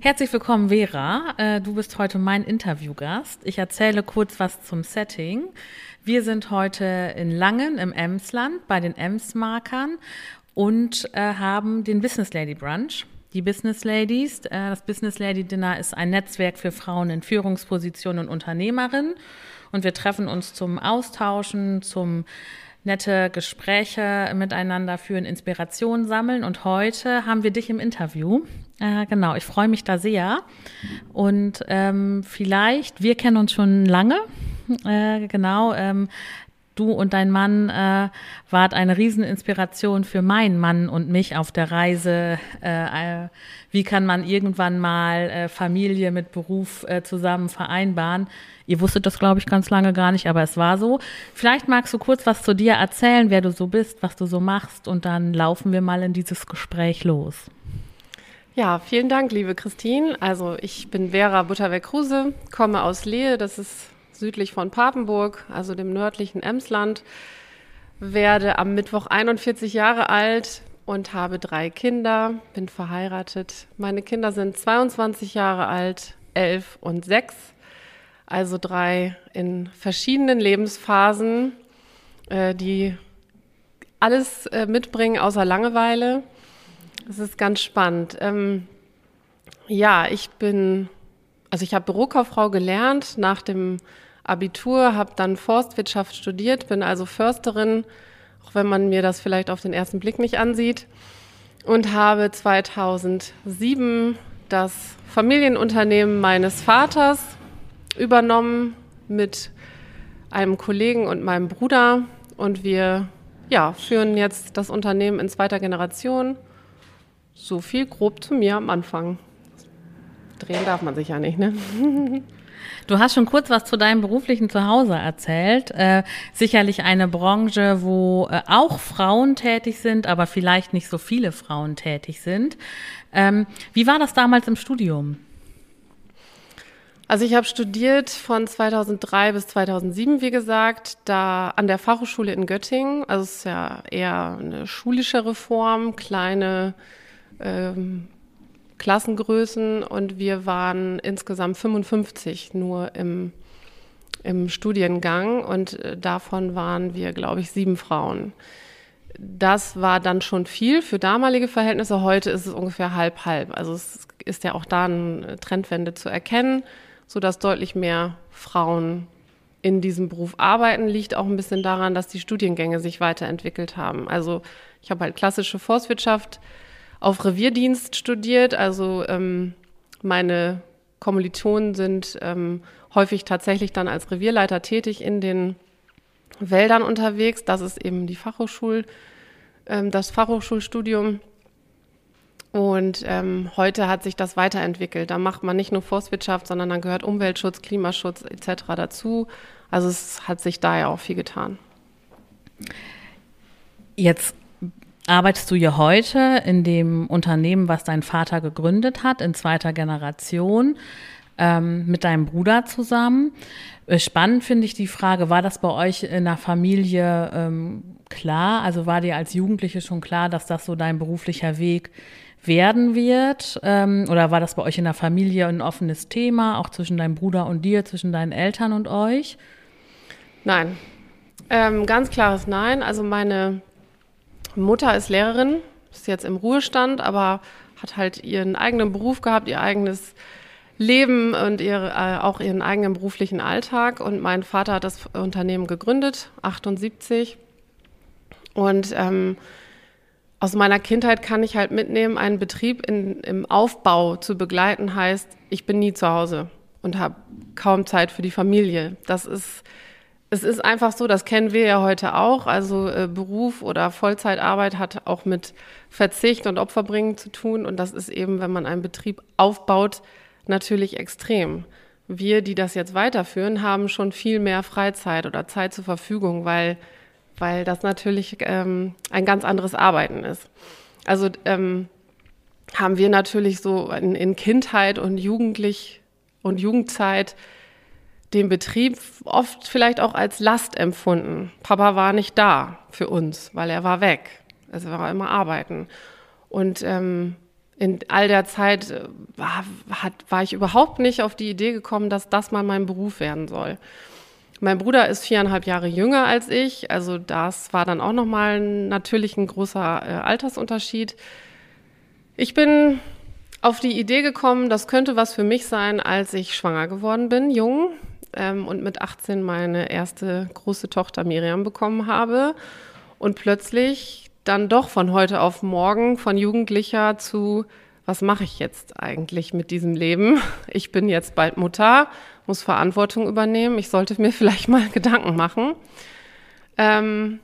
Herzlich willkommen, Vera. Äh, du bist heute mein Interviewgast. Ich erzähle kurz was zum Setting. Wir sind heute in Langen im Emsland bei den Ems-Markern und äh, haben den Business Lady Brunch. Die Business Ladies, äh, das Business Lady Dinner ist ein Netzwerk für Frauen in Führungspositionen und Unternehmerinnen. Und wir treffen uns zum Austauschen, zum nette Gespräche miteinander führen, Inspiration sammeln. Und heute haben wir dich im Interview. Äh, genau, ich freue mich da sehr. Und ähm, vielleicht, wir kennen uns schon lange. Äh, genau, ähm, du und dein Mann äh, wart eine Rieseninspiration für meinen Mann und mich auf der Reise. Äh, wie kann man irgendwann mal äh, Familie mit Beruf äh, zusammen vereinbaren? Ihr wusstet das, glaube ich, ganz lange gar nicht, aber es war so. Vielleicht magst du kurz was zu dir erzählen, wer du so bist, was du so machst, und dann laufen wir mal in dieses Gespräch los. Ja, vielen Dank, liebe Christine. Also ich bin Vera Butterberg-Kruse, komme aus Lehe, das ist südlich von Papenburg, also dem nördlichen Emsland, werde am Mittwoch 41 Jahre alt und habe drei Kinder, bin verheiratet. Meine Kinder sind 22 Jahre alt, 11 und 6, also drei in verschiedenen Lebensphasen, äh, die alles äh, mitbringen außer Langeweile. Das ist ganz spannend. Ähm, ja, ich bin, also ich habe Bürokauffrau gelernt nach dem Abitur, habe dann Forstwirtschaft studiert, bin also Försterin, auch wenn man mir das vielleicht auf den ersten Blick nicht ansieht, und habe 2007 das Familienunternehmen meines Vaters übernommen mit einem Kollegen und meinem Bruder und wir ja, führen jetzt das Unternehmen in zweiter Generation. So viel grob zu mir am Anfang. Drehen darf man sich ja nicht, ne? Du hast schon kurz was zu deinem beruflichen Zuhause erzählt. Äh, sicherlich eine Branche, wo äh, auch Frauen tätig sind, aber vielleicht nicht so viele Frauen tätig sind. Ähm, wie war das damals im Studium? Also ich habe studiert von 2003 bis 2007, wie gesagt, da an der Fachhochschule in Göttingen. Also es ist ja eher eine schulische Reform, kleine ähm, Klassengrößen und wir waren insgesamt 55 nur im, im Studiengang und äh, davon waren wir, glaube ich, sieben Frauen. Das war dann schon viel für damalige Verhältnisse. Heute ist es ungefähr halb halb. Also es ist ja auch da eine Trendwende zu erkennen, sodass deutlich mehr Frauen in diesem Beruf arbeiten, liegt auch ein bisschen daran, dass die Studiengänge sich weiterentwickelt haben. Also ich habe halt klassische Forstwirtschaft auf Revierdienst studiert. Also ähm, meine Kommilitonen sind ähm, häufig tatsächlich dann als Revierleiter tätig in den Wäldern unterwegs. Das ist eben die Fachhochschul, ähm, das Fachhochschulstudium. Und ähm, heute hat sich das weiterentwickelt. Da macht man nicht nur Forstwirtschaft, sondern dann gehört Umweltschutz, Klimaschutz etc. dazu. Also es hat sich da ja auch viel getan. Jetzt arbeitest du ja heute in dem Unternehmen, was dein Vater gegründet hat, in zweiter Generation. ähm, mit deinem Bruder zusammen. Äh, spannend finde ich die Frage, war das bei euch in der Familie ähm, klar? Also war dir als Jugendliche schon klar, dass das so dein beruflicher Weg werden wird? Ähm, oder war das bei euch in der Familie ein offenes Thema, auch zwischen deinem Bruder und dir, zwischen deinen Eltern und euch? Nein. Ähm, ganz klares Nein. Also meine Mutter ist Lehrerin, ist jetzt im Ruhestand, aber hat halt ihren eigenen Beruf gehabt, ihr eigenes Leben und ihre, äh, auch ihren eigenen beruflichen Alltag. Und mein Vater hat das Unternehmen gegründet, 78. Und ähm, aus meiner Kindheit kann ich halt mitnehmen, einen Betrieb in, im Aufbau zu begleiten, heißt, ich bin nie zu Hause und habe kaum Zeit für die Familie. Das ist, es ist einfach so, das kennen wir ja heute auch. Also äh, Beruf oder Vollzeitarbeit hat auch mit Verzicht und Opferbringen zu tun. Und das ist eben, wenn man einen Betrieb aufbaut, natürlich extrem. Wir, die das jetzt weiterführen, haben schon viel mehr Freizeit oder Zeit zur Verfügung, weil, weil das natürlich ähm, ein ganz anderes Arbeiten ist. Also ähm, haben wir natürlich so in, in Kindheit und Jugendlich und Jugendzeit den Betrieb oft vielleicht auch als Last empfunden. Papa war nicht da für uns, weil er war weg. Also war immer arbeiten. Und ähm, in all der Zeit äh, war, hat, war ich überhaupt nicht auf die Idee gekommen, dass das mal mein Beruf werden soll. Mein Bruder ist viereinhalb Jahre jünger als ich, also das war dann auch nochmal natürlich ein großer äh, Altersunterschied. Ich bin auf die Idee gekommen, das könnte was für mich sein, als ich schwanger geworden bin, jung, ähm, und mit 18 meine erste große Tochter Miriam bekommen habe und plötzlich dann doch von heute auf morgen von Jugendlicher zu, was mache ich jetzt eigentlich mit diesem Leben? Ich bin jetzt bald Mutter, muss Verantwortung übernehmen, ich sollte mir vielleicht mal Gedanken machen. Ähm,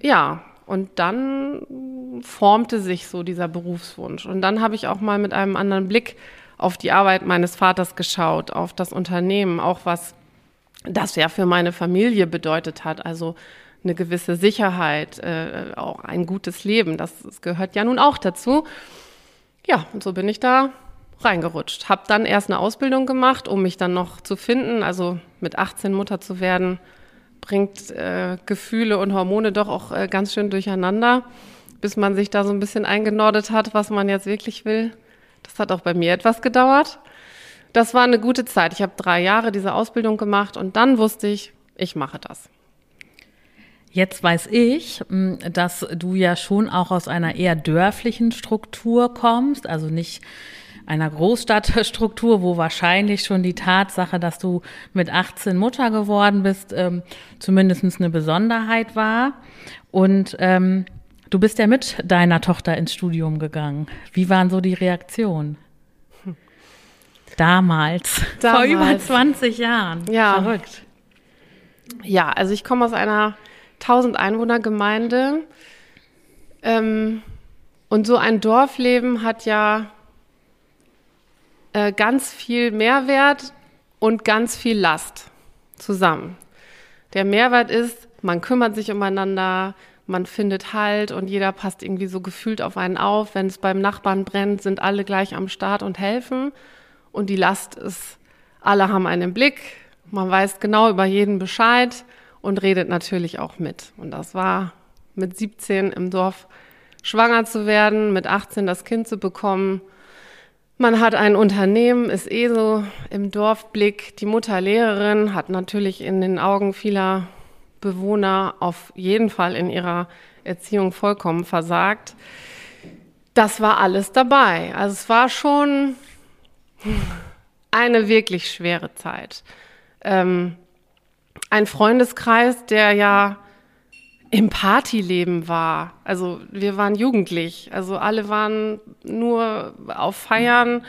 ja, und dann formte sich so dieser Berufswunsch. Und dann habe ich auch mal mit einem anderen Blick auf die Arbeit meines Vaters geschaut, auf das Unternehmen, auch was das ja für meine Familie bedeutet hat. Also eine gewisse Sicherheit, äh, auch ein gutes Leben. Das, das, gehört ja nun auch dazu. Ja, und so bin ich da reingerutscht. Habe dann erst eine Ausbildung gemacht, um mich dann noch zu finden. Also mit 18 Mutter zu werden, bringt äh, Gefühle und Hormone doch auch äh, ganz schön durcheinander, bis man sich da so ein bisschen eingenordet hat, was man jetzt wirklich will. Das hat auch bei mir etwas gedauert. Das war eine gute Zeit. Ich habe drei Jahre diese Ausbildung gemacht und dann wusste ich, ich mache das. Jetzt weiß ich, hm, dass du ja schon auch aus einer eher dörflichen Struktur kommst, also nicht einer Großstadtstruktur, wo wahrscheinlich schon die Tatsache, dass du mit 18 Mutter geworden bist, ähm, zumindest eine Besonderheit war. Und ähm, du bist ja mit deiner Tochter ins Studium gegangen. Wie waren so die Reaktionen? Damals, Damals. vor über 20 Jahren. Ja. Verrückt. Ja, also ich komme aus einer 1000 Einwohner-Gemeinde. Ähm, und so ein Dorfleben hat ja äh, ganz viel Mehrwert und ganz viel Last zusammen. Der Mehrwert ist, man kümmert sich umeinander, man findet Halt und jeder passt irgendwie so gefühlt auf einen auf. Wenn es beim Nachbarn brennt, sind alle gleich am Start und helfen. Und die Last ist, alle haben einen Blick, man weiß genau über jeden Bescheid und redet natürlich auch mit. Und das war mit 17 im Dorf schwanger zu werden, mit 18 das Kind zu bekommen. Man hat ein Unternehmen, ist eh so im Dorfblick. Die Mutter Lehrerin hat natürlich in den Augen vieler Bewohner auf jeden Fall in ihrer Erziehung vollkommen versagt. Das war alles dabei. Also es war schon eine wirklich schwere Zeit. Ähm, ein Freundeskreis, der ja im Partyleben war. Also wir waren jugendlich. Also alle waren nur auf Feiern.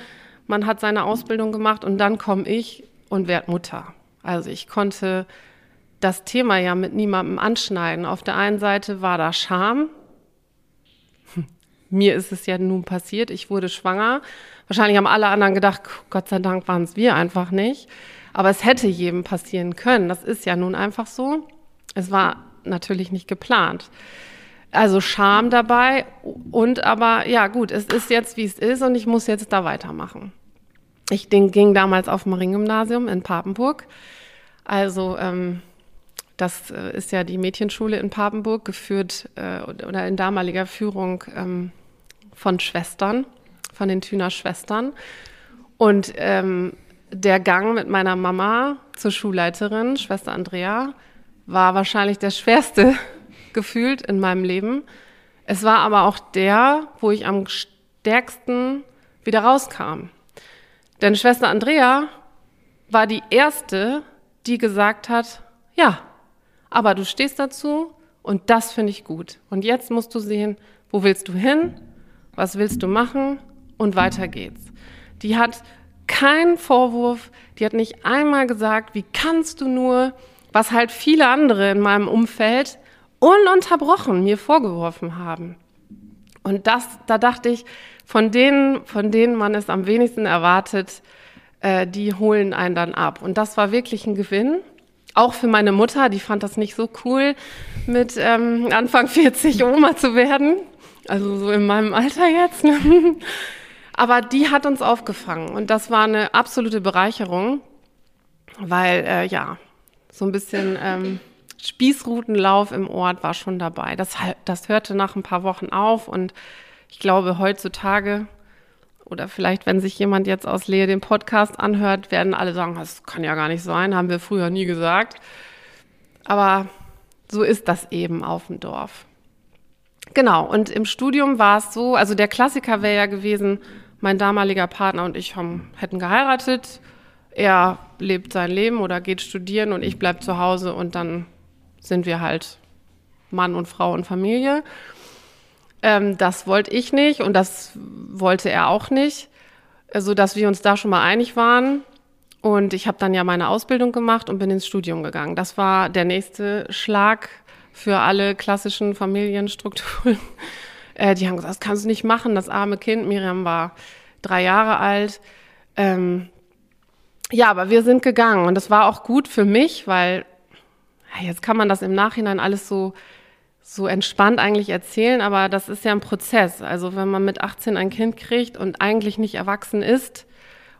Man hat seine Ausbildung gemacht und dann komme ich und werde Mutter. Also ich konnte das Thema ja mit niemandem anschneiden. Auf der einen Seite war da Scham. Mir ist es ja nun passiert. Ich wurde schwanger. Wahrscheinlich haben alle anderen gedacht, Gott sei Dank waren es wir einfach nicht. Aber es hätte jedem passieren können. Das ist ja nun einfach so. Es war natürlich nicht geplant. Also Scham dabei und aber ja gut, es ist jetzt wie es ist und ich muss jetzt da weitermachen. ich ging damals auf dem Mariengymnasium in Papenburg. Also ähm, das äh, ist ja die Mädchenschule in Papenburg, geführt äh, oder in damaliger Führung ähm, von Schwestern, von den Thüner Schwestern. Und ähm, der Gang mit meiner Mama zur Schulleiterin, Schwester Andrea, war wahrscheinlich der schwerste gefühlt in meinem Leben. Es war aber auch der, wo ich am stärksten wieder rauskam. Denn Schwester Andrea war die erste, die gesagt hat, ja, aber du stehst dazu und das finde ich gut. Und jetzt musst du sehen, wo willst du hin, was willst du machen und weiter geht's. Die hat keinen Vorwurf, die hat nicht einmal gesagt, wie kannst du nur, was halt viele andere in meinem Umfeld ununterbrochen mir vorgeworfen haben. Und das, da dachte ich, von denen, von denen man es am wenigsten erwartet, äh, die holen einen dann ab. Und das war wirklich ein Gewinn. Auch für meine Mutter, die fand das nicht so cool, mit ähm, Anfang 40 Oma zu werden. Also so in meinem Alter jetzt. Ne? Aber die hat uns aufgefangen und das war eine absolute Bereicherung, weil äh, ja, so ein bisschen ähm, Spießrutenlauf im Ort war schon dabei. Das, das hörte nach ein paar Wochen auf und ich glaube heutzutage oder vielleicht, wenn sich jemand jetzt aus Lehe den Podcast anhört, werden alle sagen, das kann ja gar nicht sein, haben wir früher nie gesagt. Aber so ist das eben auf dem Dorf. Genau, und im Studium war es so, also der Klassiker wäre ja gewesen, mein damaliger Partner und ich haben, hätten geheiratet. Er lebt sein Leben oder geht studieren und ich bleibe zu Hause und dann sind wir halt Mann und Frau und Familie. Ähm, das wollte ich nicht und das wollte er auch nicht, so dass wir uns da schon mal einig waren. Und ich habe dann ja meine Ausbildung gemacht und bin ins Studium gegangen. Das war der nächste Schlag für alle klassischen Familienstrukturen. Äh, die haben gesagt, das kannst du nicht machen, das arme Kind. Miriam war drei Jahre alt. Ähm, ja, aber wir sind gegangen und das war auch gut für mich, weil jetzt kann man das im Nachhinein alles so so entspannt eigentlich erzählen, aber das ist ja ein Prozess. Also wenn man mit 18 ein Kind kriegt und eigentlich nicht erwachsen ist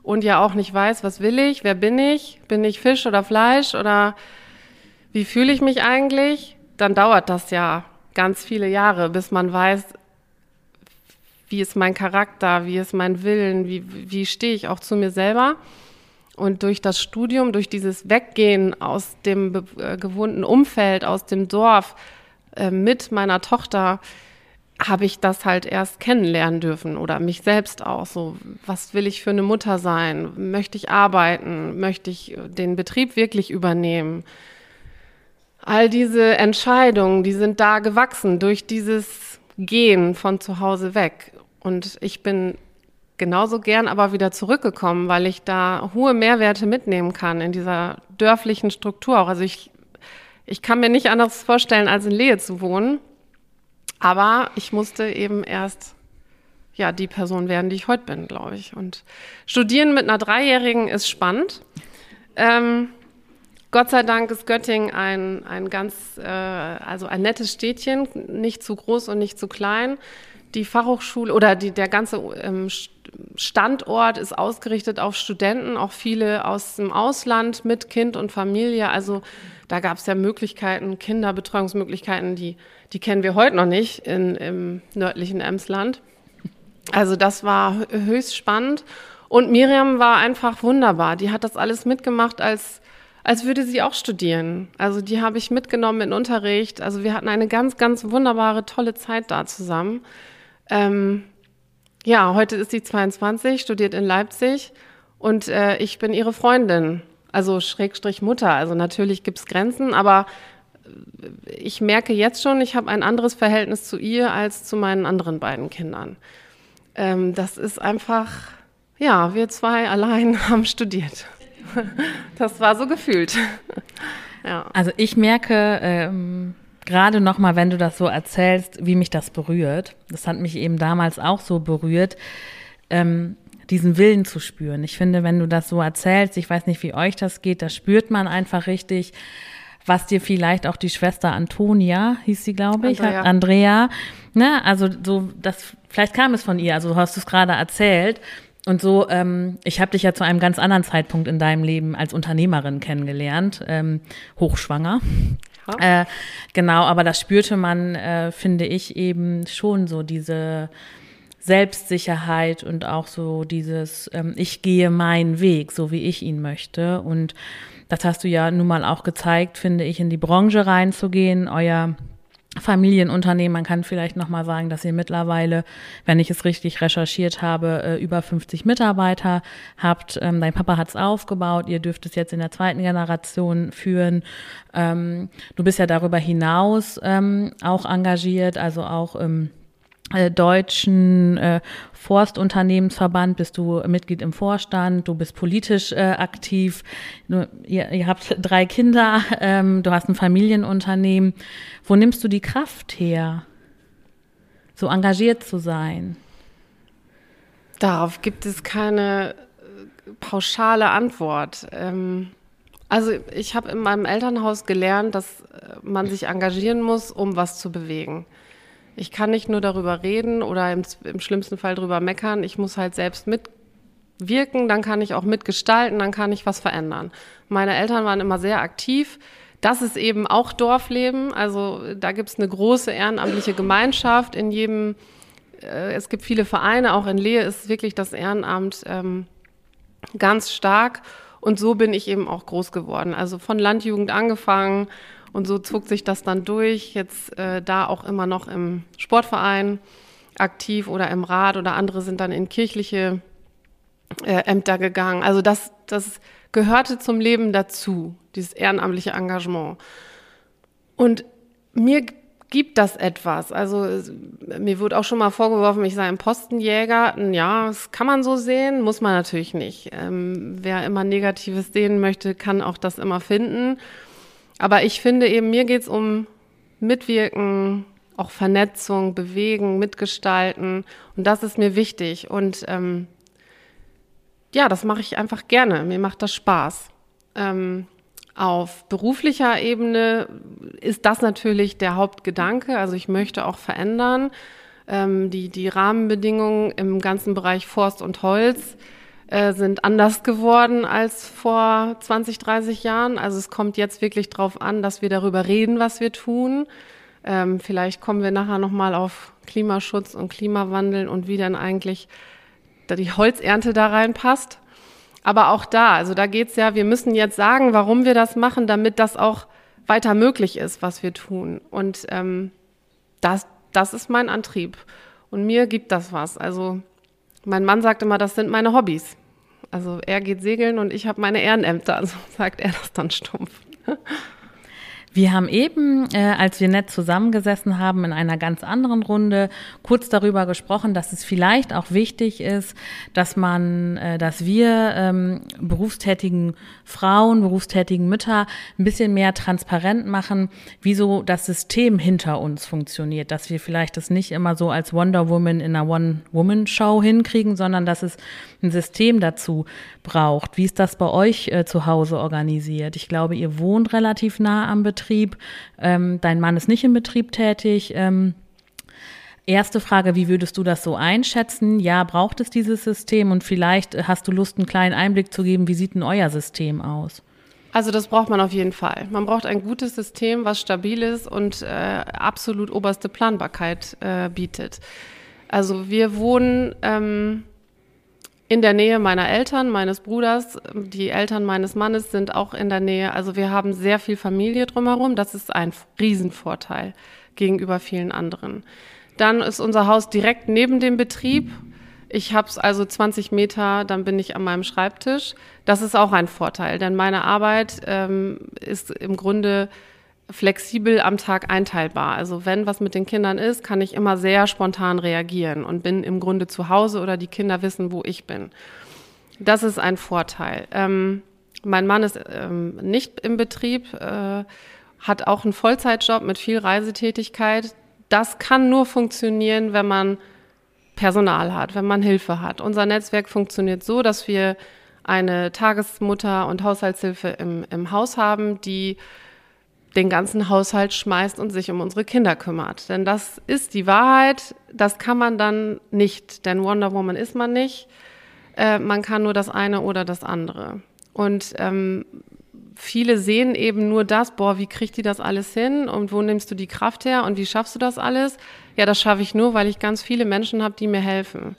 und ja auch nicht weiß, was will ich, wer bin ich, bin ich Fisch oder Fleisch oder wie fühle ich mich eigentlich, dann dauert das ja ganz viele Jahre, bis man weiß, wie ist mein Charakter, wie ist mein Willen, wie, wie stehe ich auch zu mir selber. Und durch das Studium, durch dieses Weggehen aus dem äh, gewohnten Umfeld, aus dem Dorf, äh, mit meiner Tochter habe ich das halt erst kennenlernen dürfen oder mich selbst auch. So, was will ich für eine Mutter sein? Möchte ich arbeiten? Möchte ich den Betrieb wirklich übernehmen? All diese Entscheidungen, die sind da gewachsen durch dieses Gehen von zu Hause weg. Und ich bin genauso gern aber wieder zurückgekommen, weil ich da hohe Mehrwerte mitnehmen kann in dieser dörflichen Struktur. Also ich ich kann mir nicht anders vorstellen, als in Lehe zu wohnen. Aber ich musste eben erst ja die Person werden, die ich heute bin, glaube ich. Und studieren mit einer Dreijährigen ist spannend. Ähm, Gott sei Dank ist Göttingen ein, ein ganz, äh, also ein nettes Städtchen, nicht zu groß und nicht zu klein. Die Fachhochschule oder die, der ganze ähm, Standort ist ausgerichtet auf Studenten, auch viele aus dem Ausland mit Kind und Familie. Also da gab es ja Möglichkeiten, Kinderbetreuungsmöglichkeiten, die, die kennen wir heute noch nicht in, im nördlichen Emsland. Also das war höchst spannend. Und Miriam war einfach wunderbar. Die hat das alles mitgemacht, als, als würde sie auch studieren. Also die habe ich mitgenommen in Unterricht. Also wir hatten eine ganz, ganz wunderbare, tolle Zeit da zusammen. Ähm, ja, heute ist sie 22, studiert in Leipzig und äh, ich bin ihre Freundin also Schrägstrich Mutter. Also natürlich gibt es Grenzen, aber ich merke jetzt schon, ich habe ein anderes Verhältnis zu ihr als zu meinen anderen beiden Kindern. Ähm, das ist einfach, ja, wir zwei allein haben studiert. Das war so gefühlt. ja. Also ich merke ähm, gerade noch mal, wenn du das so erzählst, wie mich das berührt. Das hat mich eben damals auch so berührt. Ähm, diesen Willen zu spüren. Ich finde, wenn du das so erzählst, ich weiß nicht, wie euch das geht, da spürt man einfach richtig, was dir vielleicht auch die Schwester Antonia, hieß sie, glaube ich, Andrea. Andrea, ne, also so, das, vielleicht kam es von ihr, also hast du es gerade erzählt. und so, ähm, ich habe dich ja zu einem ganz anderen Zeitpunkt in deinem Leben als Unternehmerin kennengelernt, ähm, hochschwanger. Ja. Äh, genau, aber das spürte man, äh, finde ich, eben schon so diese Selbstsicherheit und auch so dieses, ähm, ich gehe meinen Weg, so wie ich ihn möchte. Und das hast du ja nun mal auch gezeigt, finde ich, in die Branche reinzugehen. Euer Familienunternehmen. Man kann vielleicht noch mal sagen, dass ihr mittlerweile, wenn ich es richtig recherchiert habe, äh, über 50 Mitarbeiter habt. Ähm, dein Papa hat es aufgebaut. Ihr dürft es jetzt in der zweiten Generation führen. Ähm, du bist ja darüber hinaus ähm, auch engagiert, also auch im deutschen äh, Forstunternehmensverband bist du Mitglied im Vorstand, du bist politisch äh, aktiv, du, ihr, ihr, habt drei Kinder, ähm, du hast ein Familienunternehmen. Wo nimmst du die Kraft her, so engagiert zu sein? Darauf gibt es keine äh, pauschale Antwort. Ähm, also ich habe in meinem Elternhaus gelernt, dass äh, man sich engagieren muss, um was zu bewegen. Ich kann nicht nur darüber reden oder im, im schlimmsten Fall darüber meckern. Ich muss halt selbst mitwirken, dann kann ich auch mitgestalten, dann kann ich was verändern. Meine Eltern waren immer sehr aktiv. Das ist eben auch Dorfleben. Also da gibt es eine große ehrenamtliche Gemeinschaft in jedem. Äh, es gibt viele Vereine, auch in Lehe ist wirklich das Ehrenamt ähm, ganz stark. Und so bin ich eben auch groß geworden. Also von Landjugend angefangen und so zog sich das dann durch. Jetzt äh, da auch immer noch im Sportverein aktiv oder im Rat oder andere sind dann in kirchliche äh, Ämter gegangen. Also das, das gehörte zum Leben dazu, dieses ehrenamtliche Engagement. Und mir gibt das etwas. Also mir wurde auch schon mal vorgeworfen, ich sei ein Postenjäger. Ja, das kann man so sehen, muss man natürlich nicht. Ähm, wer immer Negatives sehen möchte, kann auch das immer finden. Aber ich finde eben, mir geht es um Mitwirken, auch Vernetzung, Bewegen, Mitgestalten. Und das ist mir wichtig. Und ähm, ja, das mache ich einfach gerne. Mir macht das Spaß. Ähm, auf beruflicher Ebene ist das natürlich der Hauptgedanke. Also ich möchte auch verändern. Ähm, die, die Rahmenbedingungen im ganzen Bereich Forst und Holz äh, sind anders geworden als vor 20, 30 Jahren. Also es kommt jetzt wirklich darauf an, dass wir darüber reden, was wir tun. Ähm, vielleicht kommen wir nachher nochmal auf Klimaschutz und Klimawandel und wie dann eigentlich die Holzernte da reinpasst. Aber auch da, also da geht's ja, wir müssen jetzt sagen, warum wir das machen, damit das auch weiter möglich ist, was wir tun. Und ähm, das, das ist mein Antrieb. Und mir gibt das was. Also mein Mann sagt immer, das sind meine Hobbys. Also er geht segeln und ich habe meine Ehrenämter, also sagt er das dann stumpf. Wir haben eben, äh, als wir nett zusammengesessen haben, in einer ganz anderen Runde kurz darüber gesprochen, dass es vielleicht auch wichtig ist, dass man, äh, dass wir ähm, berufstätigen Frauen, berufstätigen Mütter ein bisschen mehr transparent machen, wie so das System hinter uns funktioniert, dass wir vielleicht das nicht immer so als Wonder Woman in einer One-Woman-Show hinkriegen, sondern dass es ein System dazu braucht. Wie ist das bei euch äh, zu Hause organisiert? Ich glaube, ihr wohnt relativ nah am Betrieb. Ähm, dein Mann ist nicht im Betrieb tätig. Ähm, Erste Frage, wie würdest du das so einschätzen? Ja, braucht es dieses System? Und vielleicht hast du Lust, einen kleinen Einblick zu geben, wie sieht denn euer System aus? Also das braucht man auf jeden Fall. Man braucht ein gutes System, was stabil ist und äh, absolut oberste Planbarkeit äh, bietet. Also wir wohnen ähm, in der Nähe meiner Eltern, meines Bruders. Die Eltern meines Mannes sind auch in der Nähe. Also wir haben sehr viel Familie drumherum. Das ist ein Riesenvorteil gegenüber vielen anderen. Dann ist unser Haus direkt neben dem Betrieb. Ich habe es also 20 Meter, dann bin ich an meinem Schreibtisch. Das ist auch ein Vorteil, denn meine Arbeit ähm, ist im Grunde flexibel am Tag einteilbar. Also wenn was mit den Kindern ist, kann ich immer sehr spontan reagieren und bin im Grunde zu Hause oder die Kinder wissen, wo ich bin. Das ist ein Vorteil. Ähm, mein Mann ist ähm, nicht im Betrieb, äh, hat auch einen Vollzeitjob mit viel Reisetätigkeit. Das kann nur funktionieren, wenn man Personal hat, wenn man Hilfe hat. Unser Netzwerk funktioniert so, dass wir eine Tagesmutter und Haushaltshilfe im, im Haus haben, die den ganzen Haushalt schmeißt und sich um unsere Kinder kümmert. Denn das ist die Wahrheit, das kann man dann nicht, denn Wonder Woman ist man nicht. Äh, man kann nur das eine oder das andere. Und ähm, viele sehen eben nur das, boah, wie kriegt die das alles hin und wo nimmst du die Kraft her und wie schaffst du das alles? Ja, das schaffe ich nur, weil ich ganz viele Menschen habe, die mir helfen.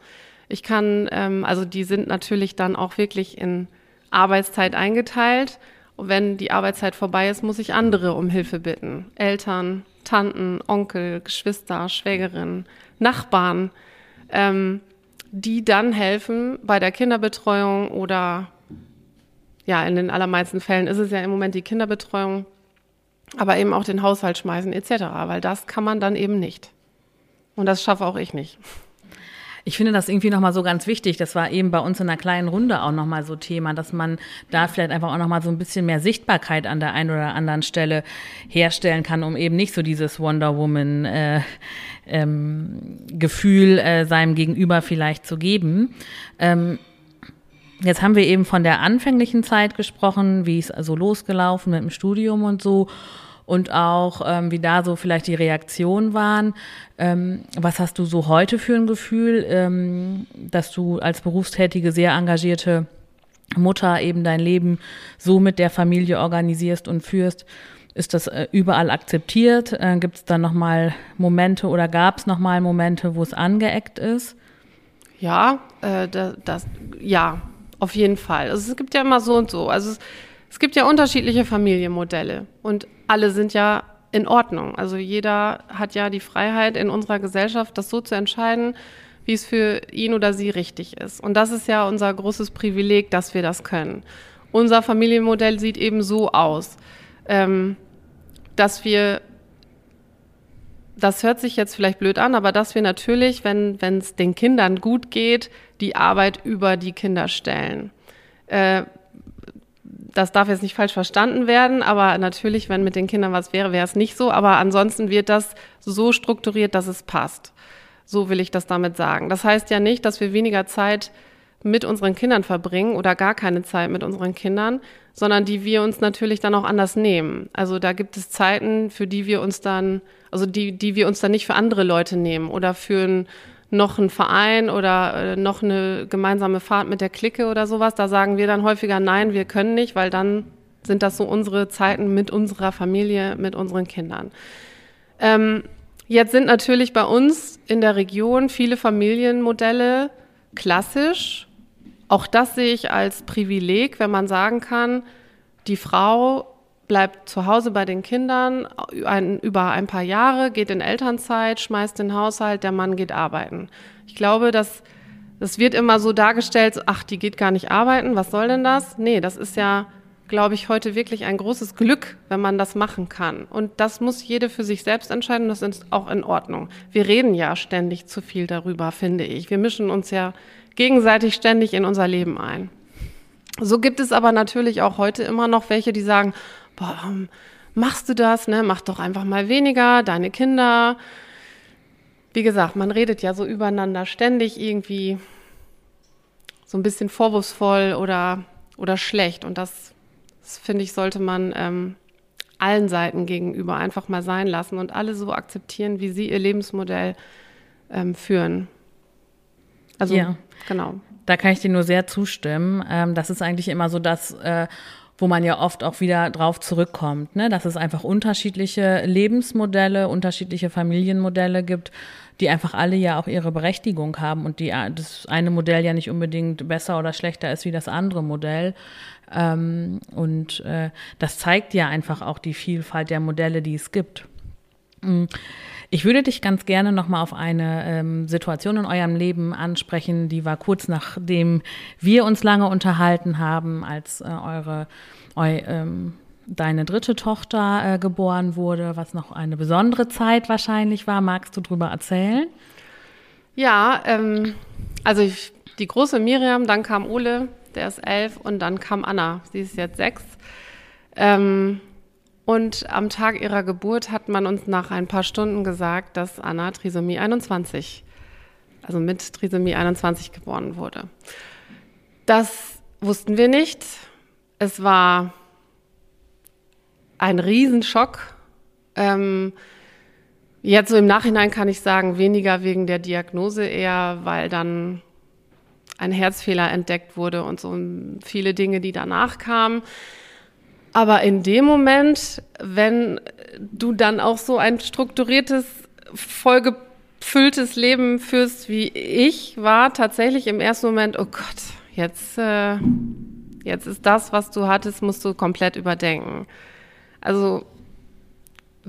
Ich kann, ähm, also die sind natürlich dann auch wirklich in Arbeitszeit eingeteilt. Und wenn die Arbeitszeit vorbei ist, muss ich andere um Hilfe bitten. Eltern, Tanten, Onkel, Geschwister, Schwägerin, Nachbarn, ähm, die dann helfen bei der Kinderbetreuung oder ja, in den allermeisten Fällen ist es ja im Moment die Kinderbetreuung, aber eben auch den Haushalt schmeißen etc., weil das kann man dann eben nicht. Und das schaffe auch ich nicht. Ich finde das irgendwie nochmal so ganz wichtig. Das war eben bei uns in einer kleinen Runde auch nochmal so Thema, dass man da vielleicht einfach auch nochmal so ein bisschen mehr Sichtbarkeit an der einen oder anderen Stelle herstellen kann, um eben nicht so dieses Wonder Woman äh, ähm, Gefühl äh, seinem Gegenüber vielleicht zu geben. Ähm, Jetzt haben wir eben von der anfänglichen Zeit gesprochen, wie es also losgelaufen mit dem Studium und so und auch ähm, wie da so vielleicht die Reaktionen waren. Ähm, was hast du so heute für ein Gefühl, ähm, dass du als berufstätige, sehr engagierte Mutter eben dein Leben so mit der Familie organisierst und führst? Ist das äh, überall akzeptiert? Äh, Gibt es da nochmal Momente oder gab es nochmal Momente, wo es angeeckt ist? Ja, äh, das, das, ja, auf jeden Fall. Also es gibt ja immer so und so. Also es, es gibt ja unterschiedliche Familienmodelle und alle sind ja in Ordnung. Also jeder hat ja die Freiheit in unserer Gesellschaft, das so zu entscheiden, wie es für ihn oder sie richtig ist. Und das ist ja unser großes Privileg, dass wir das können. Unser Familienmodell sieht eben so aus, ähm, dass wir das hört sich jetzt vielleicht blöd an, aber dass wir natürlich, wenn es den Kindern gut geht, die Arbeit über die Kinder stellen. Das darf jetzt nicht falsch verstanden werden, aber natürlich, wenn mit den Kindern was wäre, wäre es nicht so. Aber ansonsten wird das so strukturiert, dass es passt. So will ich das damit sagen. Das heißt ja nicht, dass wir weniger Zeit mit unseren Kindern verbringen oder gar keine Zeit mit unseren Kindern, sondern die wir uns natürlich dann auch anders nehmen. Also da gibt es Zeiten, für die wir uns dann, also die, die wir uns dann nicht für andere Leute nehmen oder für ein, noch einen Verein oder äh, noch eine gemeinsame Fahrt mit der Clique oder sowas. Da sagen wir dann häufiger nein, wir können nicht, weil dann sind das so unsere Zeiten mit unserer Familie, mit unseren Kindern. Ähm, jetzt sind natürlich bei uns in der Region viele Familienmodelle klassisch auch das sehe ich als Privileg, wenn man sagen kann, die Frau bleibt zu Hause bei den Kindern ein, über ein paar Jahre, geht in Elternzeit, schmeißt den Haushalt, der Mann geht arbeiten. Ich glaube, dass das wird immer so dargestellt, ach, die geht gar nicht arbeiten, was soll denn das? Nee, das ist ja, glaube ich, heute wirklich ein großes Glück, wenn man das machen kann. Und das muss jede für sich selbst entscheiden, das ist auch in Ordnung. Wir reden ja ständig zu viel darüber, finde ich. Wir mischen uns ja gegenseitig ständig in unser Leben ein. So gibt es aber natürlich auch heute immer noch welche, die sagen, boah, warum machst du das? Ne? Mach doch einfach mal weniger, deine Kinder. Wie gesagt, man redet ja so übereinander ständig irgendwie so ein bisschen vorwurfsvoll oder, oder schlecht. Und das, das finde ich, sollte man ähm, allen Seiten gegenüber einfach mal sein lassen und alle so akzeptieren, wie sie ihr Lebensmodell ähm, führen. Also ja. genau. Da kann ich dir nur sehr zustimmen. Ähm, das ist eigentlich immer so das, äh, wo man ja oft auch wieder drauf zurückkommt, ne? dass es einfach unterschiedliche Lebensmodelle, unterschiedliche Familienmodelle gibt, die einfach alle ja auch ihre Berechtigung haben und die das eine Modell ja nicht unbedingt besser oder schlechter ist wie das andere Modell. Ähm, und äh, das zeigt ja einfach auch die Vielfalt der Modelle, die es gibt. Mhm. Ich würde dich ganz gerne nochmal auf eine ähm, Situation in eurem Leben ansprechen, die war kurz nachdem wir uns lange unterhalten haben, als äh, eure, eu, ähm, deine dritte Tochter äh, geboren wurde, was noch eine besondere Zeit wahrscheinlich war. Magst du darüber erzählen? Ja, ähm, also ich, die große Miriam, dann kam Ole, der ist elf, und dann kam Anna, sie ist jetzt sechs. Ähm, und am Tag ihrer Geburt hat man uns nach ein paar Stunden gesagt, dass Anna Trisomie 21, also mit Trisomie 21 geboren wurde. Das wussten wir nicht. Es war ein Riesenschock. Ähm, jetzt so im Nachhinein kann ich sagen, weniger wegen der Diagnose, eher weil dann ein Herzfehler entdeckt wurde und so viele Dinge, die danach kamen. Aber in dem Moment, wenn du dann auch so ein strukturiertes, vollgefülltes Leben führst wie ich, war tatsächlich im ersten Moment, oh Gott, jetzt, äh, jetzt ist das, was du hattest, musst du komplett überdenken. Also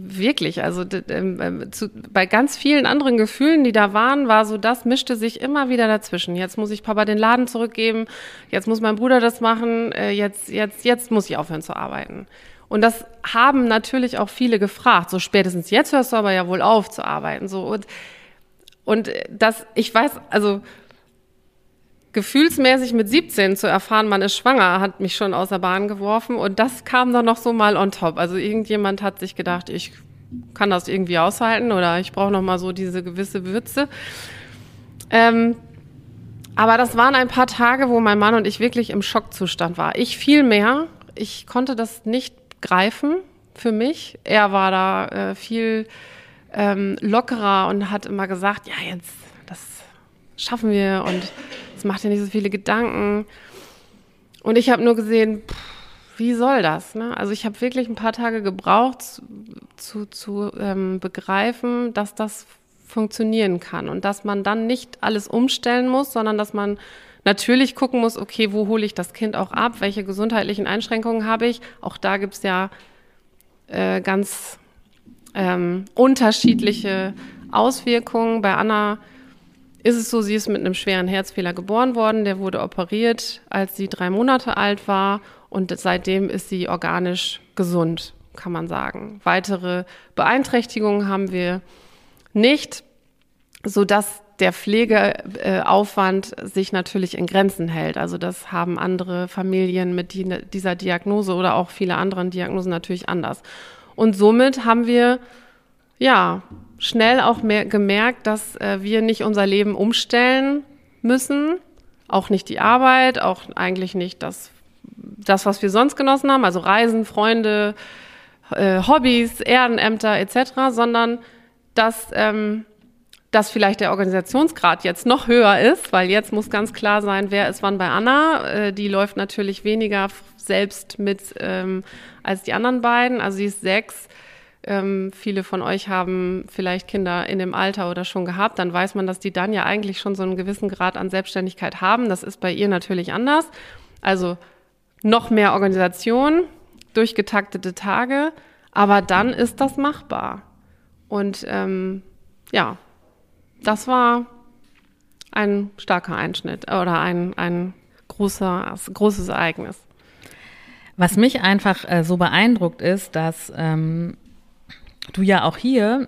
Wirklich, also ähm, ähm, zu, bei ganz vielen anderen Gefühlen, die da waren, war so, das mischte sich immer wieder dazwischen. Jetzt muss ich Papa den Laden zurückgeben, jetzt muss mein Bruder das machen, äh, jetzt, jetzt, jetzt muss ich aufhören zu arbeiten. Und das haben natürlich auch viele gefragt. So spätestens jetzt hörst du aber ja wohl auf zu arbeiten. So und und das, ich weiß, also gefühlsmäßig mit 17 zu erfahren, man ist schwanger, hat mich schon aus der Bahn geworfen. Und das kam dann noch so mal on top. Also irgendjemand hat sich gedacht, ich kann das irgendwie aushalten oder ich brauche noch mal so diese gewisse Würze. Ähm, aber das waren ein paar Tage, wo mein Mann und ich wirklich im Schockzustand war. Ich viel mehr. Ich konnte das nicht greifen für mich. Er war da äh, viel ähm, lockerer und hat immer gesagt, ja, jetzt, das schaffen wir und es macht dir nicht so viele Gedanken. Und ich habe nur gesehen, pff, wie soll das? Ne? Also ich habe wirklich ein paar Tage gebraucht zu, zu ähm, begreifen, dass das funktionieren kann und dass man dann nicht alles umstellen muss, sondern dass man natürlich gucken muss, okay, wo hole ich das Kind auch ab, welche gesundheitlichen Einschränkungen habe ich. Auch da gibt es ja äh, ganz ähm, unterschiedliche Auswirkungen. Bei Anna ist es so, sie ist mit einem schweren Herzfehler geboren worden. Der wurde operiert, als sie drei Monate alt war. Und seitdem ist sie organisch gesund, kann man sagen. Weitere Beeinträchtigungen haben wir nicht, sodass der Pflegeaufwand sich natürlich in Grenzen hält. Also das haben andere Familien mit dieser Diagnose oder auch viele anderen Diagnosen natürlich anders. Und somit haben wir ja schnell auch mehr gemerkt, dass äh, wir nicht unser Leben umstellen müssen, auch nicht die Arbeit, auch eigentlich nicht das, das was wir sonst genossen haben, also Reisen, Freunde, äh, Hobbys, Ehrenämter etc., sondern dass, ähm, dass vielleicht der Organisationsgrad jetzt noch höher ist, weil jetzt muss ganz klar sein, wer ist wann bei Anna. Äh, die läuft natürlich weniger selbst mit ähm, als die anderen beiden, also sie ist sechs ähm, viele von euch haben vielleicht Kinder in dem Alter oder schon gehabt, dann weiß man, dass die dann ja eigentlich schon so einen gewissen Grad an Selbstständigkeit haben. Das ist bei ihr natürlich anders. Also noch mehr Organisation, durchgetaktete Tage, aber dann ist das machbar. Und ähm, ja, das war ein starker Einschnitt oder ein, ein großer, großes Ereignis. Was mich einfach äh, so beeindruckt ist, dass ähm, du ja auch hier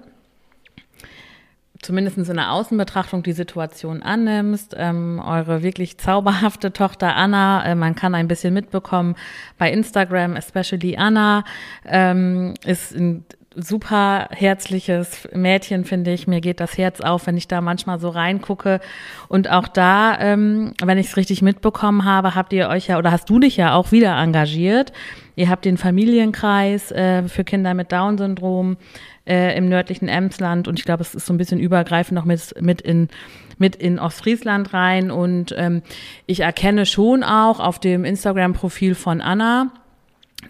zumindest in der Außenbetrachtung die Situation annimmst. Ähm, eure wirklich zauberhafte Tochter Anna, äh, man kann ein bisschen mitbekommen bei Instagram, especially Anna, ähm, ist ein super herzliches Mädchen, finde ich. Mir geht das Herz auf, wenn ich da manchmal so reingucke. Und auch da, ähm, wenn ich es richtig mitbekommen habe, habt ihr euch ja oder hast du dich ja auch wieder engagiert. Ihr habt den Familienkreis äh, für Kinder mit Down-Syndrom äh, im nördlichen Emsland und ich glaube, es ist so ein bisschen übergreifend noch mit, mit in mit in Ostfriesland rein und ähm, ich erkenne schon auch auf dem Instagram-Profil von Anna,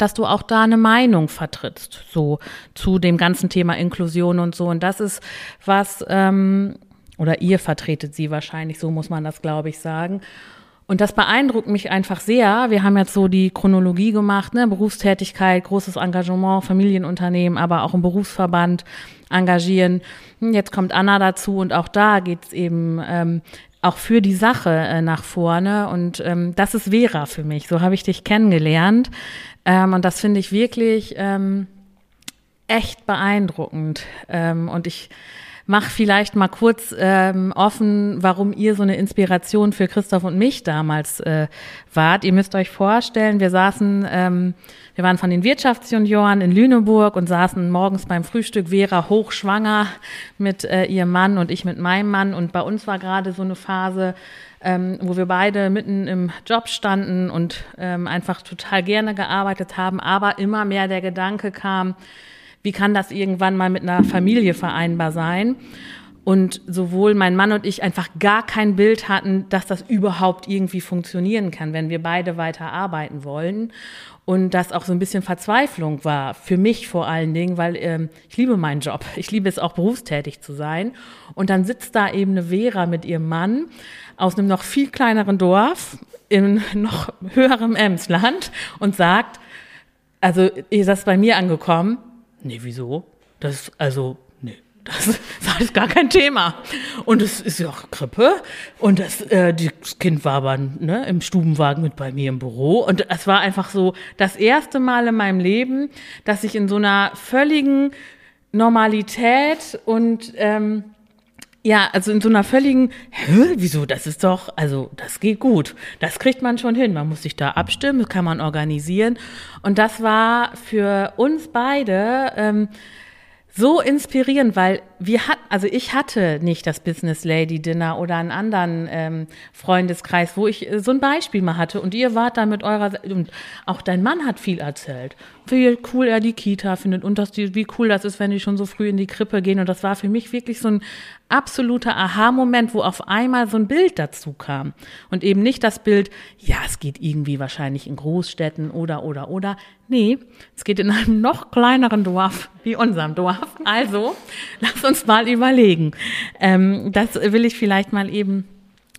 dass du auch da eine Meinung vertrittst, so zu dem ganzen Thema Inklusion und so. Und das ist was, ähm, oder ihr vertretet sie wahrscheinlich, so muss man das, glaube ich, sagen. Und das beeindruckt mich einfach sehr. Wir haben jetzt so die Chronologie gemacht, ne? Berufstätigkeit, großes Engagement, Familienunternehmen, aber auch im Berufsverband engagieren. Jetzt kommt Anna dazu und auch da geht's eben ähm, auch für die Sache äh, nach vorne. Und ähm, das ist Vera für mich. So habe ich dich kennengelernt. Ähm, und das finde ich wirklich ähm, echt beeindruckend. Ähm, und ich mache vielleicht mal kurz ähm, offen, warum ihr so eine Inspiration für Christoph und mich damals äh, wart. Ihr müsst euch vorstellen, wir saßen, ähm, wir waren von den Wirtschaftsjunioren in Lüneburg und saßen morgens beim Frühstück, Vera hochschwanger mit äh, ihrem Mann und ich mit meinem Mann. Und bei uns war gerade so eine Phase, ähm, wo wir beide mitten im Job standen und ähm, einfach total gerne gearbeitet haben, aber immer mehr der Gedanke kam, wie kann das irgendwann mal mit einer Familie vereinbar sein? und sowohl mein Mann und ich einfach gar kein Bild hatten, dass das überhaupt irgendwie funktionieren kann, wenn wir beide weiter arbeiten wollen. Und das auch so ein bisschen Verzweiflung war, für mich vor allen Dingen, weil ähm, ich liebe meinen Job. Ich liebe es auch berufstätig zu sein. Und dann sitzt da eben eine Vera mit ihrem Mann aus einem noch viel kleineren Dorf in noch höherem Emsland und sagt, also ist das bei mir angekommen? Nee, wieso? Das ist, also das ist alles gar kein Thema. Und es ist ja auch Grippe. Und das, äh, das Kind war aber ne, im Stubenwagen mit bei mir im Büro. Und es war einfach so das erste Mal in meinem Leben, dass ich in so einer völligen Normalität und ähm, ja, also in so einer völligen, hä, wieso, das ist doch, also das geht gut. Das kriegt man schon hin. Man muss sich da abstimmen, kann man organisieren. Und das war für uns beide ähm, so inspirierend, weil wir hatten, also ich hatte nicht das Business Lady Dinner oder einen anderen ähm, Freundeskreis, wo ich äh, so ein Beispiel mal hatte. Und ihr wart da mit eurer und auch dein Mann hat viel erzählt, wie cool er die Kita findet und die, wie cool das ist, wenn die schon so früh in die Krippe gehen. Und das war für mich wirklich so ein absoluter Aha-Moment, wo auf einmal so ein Bild dazu kam. Und eben nicht das Bild, ja, es geht irgendwie wahrscheinlich in Großstädten oder oder oder, nee, es geht in einem noch kleineren Dorf wie unserem Dorf. Also, lass uns mal überlegen. Ähm, das will ich vielleicht mal eben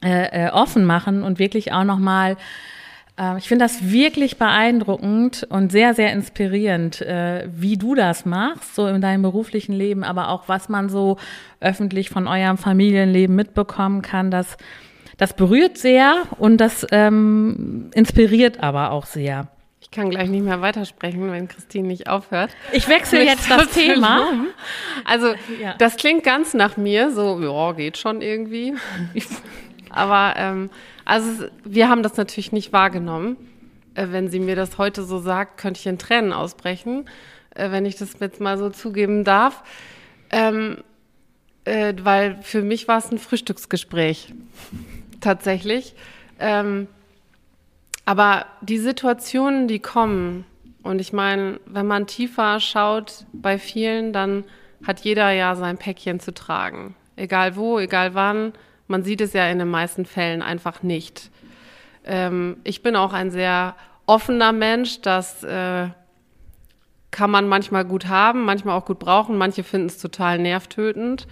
äh, äh, offen machen und wirklich auch noch mal äh, ich finde das wirklich beeindruckend und sehr, sehr inspirierend, äh, wie du das machst, so in deinem beruflichen Leben, aber auch was man so öffentlich von eurem Familienleben mitbekommen kann. Das, das berührt sehr und das ähm, inspiriert aber auch sehr. Ich kann gleich nicht mehr weitersprechen, wenn Christine nicht aufhört. Ich wechsle jetzt das Thema. Also, ja. das klingt ganz nach mir, so, ja, geht schon irgendwie. Aber ähm, also wir haben das natürlich nicht wahrgenommen. Äh, wenn sie mir das heute so sagt, könnte ich in Tränen ausbrechen, äh, wenn ich das jetzt mal so zugeben darf. Ähm, äh, weil für mich war es ein Frühstücksgespräch. Tatsächlich. Ähm, aber die Situationen, die kommen, und ich meine, wenn man tiefer schaut bei vielen, dann hat jeder ja sein Päckchen zu tragen. Egal wo, egal wann. Man sieht es ja in den meisten Fällen einfach nicht. Ähm, ich bin auch ein sehr offener Mensch, das äh, kann man manchmal gut haben, manchmal auch gut brauchen. Manche finden es total nervtötend.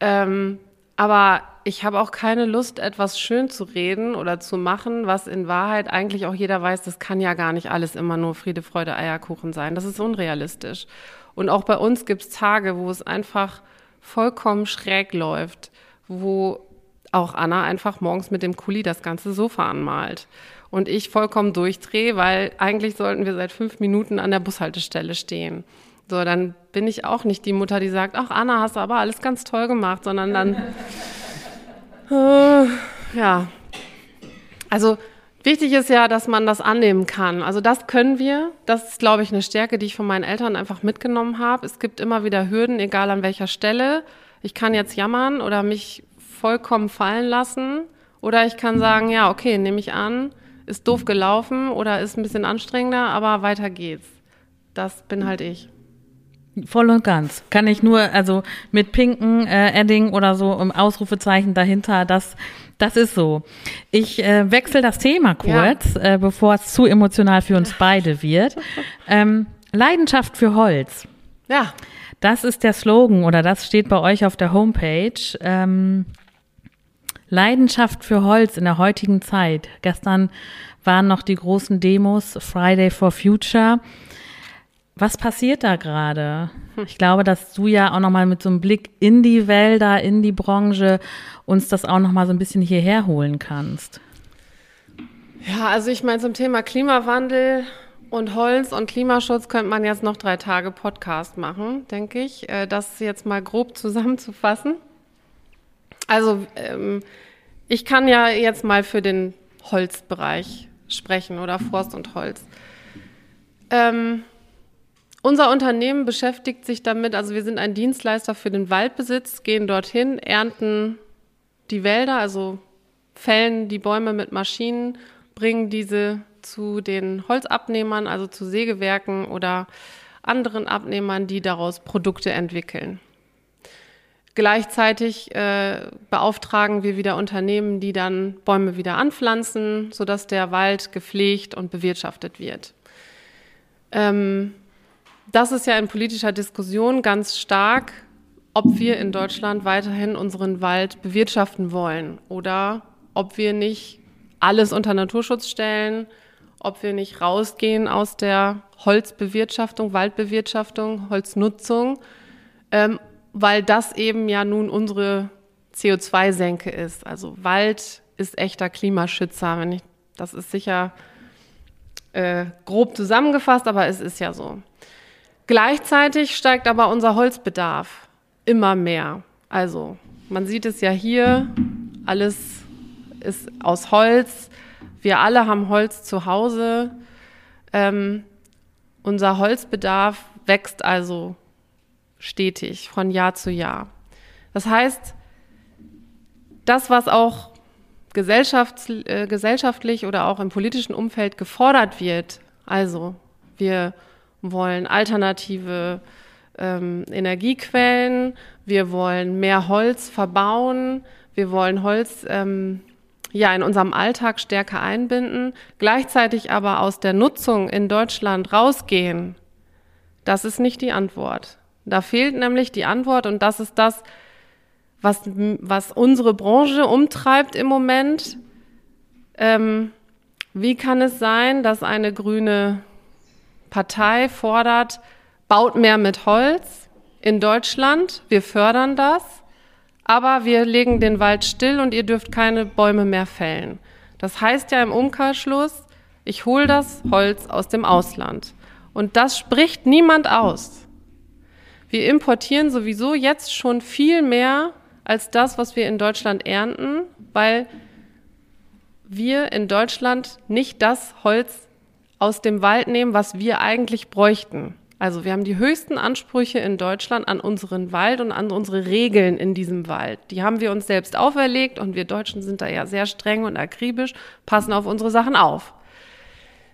Ähm, aber ich habe auch keine Lust, etwas schön zu reden oder zu machen, was in Wahrheit eigentlich auch jeder weiß, das kann ja gar nicht alles immer nur Friede, Freude, Eierkuchen sein. Das ist unrealistisch. Und auch bei uns gibt es Tage, wo es einfach vollkommen schräg läuft, wo auch Anna einfach morgens mit dem Kuli das ganze Sofa anmalt. Und ich vollkommen durchdrehe, weil eigentlich sollten wir seit fünf Minuten an der Bushaltestelle stehen. So, dann bin ich auch nicht die Mutter, die sagt, ach Anna, hast du aber alles ganz toll gemacht, sondern dann, äh, ja. Also wichtig ist ja, dass man das annehmen kann. Also das können wir. Das ist, glaube ich, eine Stärke, die ich von meinen Eltern einfach mitgenommen habe. Es gibt immer wieder Hürden, egal an welcher Stelle. Ich kann jetzt jammern oder mich vollkommen fallen lassen. Oder ich kann sagen, ja, okay, nehme ich an, ist doof gelaufen oder ist ein bisschen anstrengender, aber weiter geht's. Das bin halt ich. Voll und ganz. Kann ich nur, also mit pinken äh, Edding oder so im Ausrufezeichen dahinter, das, das ist so. Ich äh, wechsle das Thema kurz, ja. äh, bevor es zu emotional für uns beide wird. Ähm, Leidenschaft für Holz. Ja. Das ist der Slogan oder das steht bei euch auf der Homepage. Ähm, Leidenschaft für Holz in der heutigen Zeit. Gestern waren noch die großen Demos Friday for Future. Was passiert da gerade? Ich glaube, dass du ja auch noch mal mit so einem Blick in die Wälder, in die Branche uns das auch noch mal so ein bisschen hierher holen kannst. Ja, also ich meine zum Thema Klimawandel und Holz und Klimaschutz könnte man jetzt noch drei Tage Podcast machen, denke ich. Äh, das jetzt mal grob zusammenzufassen. Also ähm, ich kann ja jetzt mal für den Holzbereich sprechen oder Forst und Holz. Ähm, unser Unternehmen beschäftigt sich damit, also wir sind ein Dienstleister für den Waldbesitz, gehen dorthin, ernten die Wälder, also fällen die Bäume mit Maschinen, bringen diese zu den Holzabnehmern, also zu Sägewerken oder anderen Abnehmern, die daraus Produkte entwickeln. Gleichzeitig äh, beauftragen wir wieder Unternehmen, die dann Bäume wieder anpflanzen, sodass der Wald gepflegt und bewirtschaftet wird. Ähm, das ist ja in politischer Diskussion ganz stark, ob wir in Deutschland weiterhin unseren Wald bewirtschaften wollen oder ob wir nicht alles unter Naturschutz stellen, ob wir nicht rausgehen aus der Holzbewirtschaftung, Waldbewirtschaftung, Holznutzung ähm, weil das eben ja nun unsere CO2-Senke ist. Also Wald ist echter Klimaschützer. Wenn ich, das ist sicher äh, grob zusammengefasst, aber es ist ja so. Gleichzeitig steigt aber unser Holzbedarf immer mehr. Also man sieht es ja hier, alles ist aus Holz. Wir alle haben Holz zu Hause. Ähm, unser Holzbedarf wächst also stetig von Jahr zu Jahr. Das heißt, das, was auch gesellschafts äh, gesellschaftlich oder auch im politischen Umfeld gefordert wird, also wir wollen alternative ähm, Energiequellen, wir wollen mehr Holz verbauen, wir wollen Holz ähm, ja in unserem Alltag stärker einbinden, gleichzeitig aber aus der Nutzung in Deutschland rausgehen, das ist nicht die Antwort. Da fehlt nämlich die Antwort und das ist das, was, was unsere Branche umtreibt im Moment. Ähm, wie kann es sein, dass eine grüne Partei fordert, baut mehr mit Holz in Deutschland, wir fördern das, aber wir legen den Wald still und ihr dürft keine Bäume mehr fällen. Das heißt ja im Umkehrschluss, ich hole das Holz aus dem Ausland. Und das spricht niemand aus. Wir importieren sowieso jetzt schon viel mehr als das, was wir in Deutschland ernten, weil wir in Deutschland nicht das Holz aus dem Wald nehmen, was wir eigentlich bräuchten. Also wir haben die höchsten Ansprüche in Deutschland an unseren Wald und an unsere Regeln in diesem Wald. Die haben wir uns selbst auferlegt und wir Deutschen sind da ja sehr streng und akribisch, passen auf unsere Sachen auf.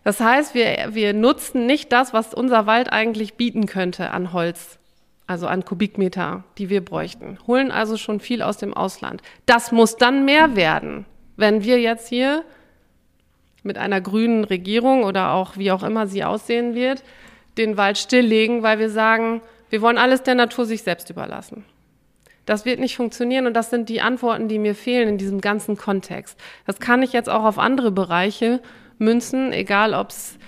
Das heißt, wir, wir nutzen nicht das, was unser Wald eigentlich bieten könnte an Holz also an Kubikmeter, die wir bräuchten. Holen also schon viel aus dem Ausland. Das muss dann mehr werden, wenn wir jetzt hier mit einer grünen Regierung oder auch wie auch immer sie aussehen wird, den Wald stilllegen, weil wir sagen, wir wollen alles der Natur sich selbst überlassen. Das wird nicht funktionieren und das sind die Antworten, die mir fehlen in diesem ganzen Kontext. Das kann ich jetzt auch auf andere Bereiche münzen, egal ob es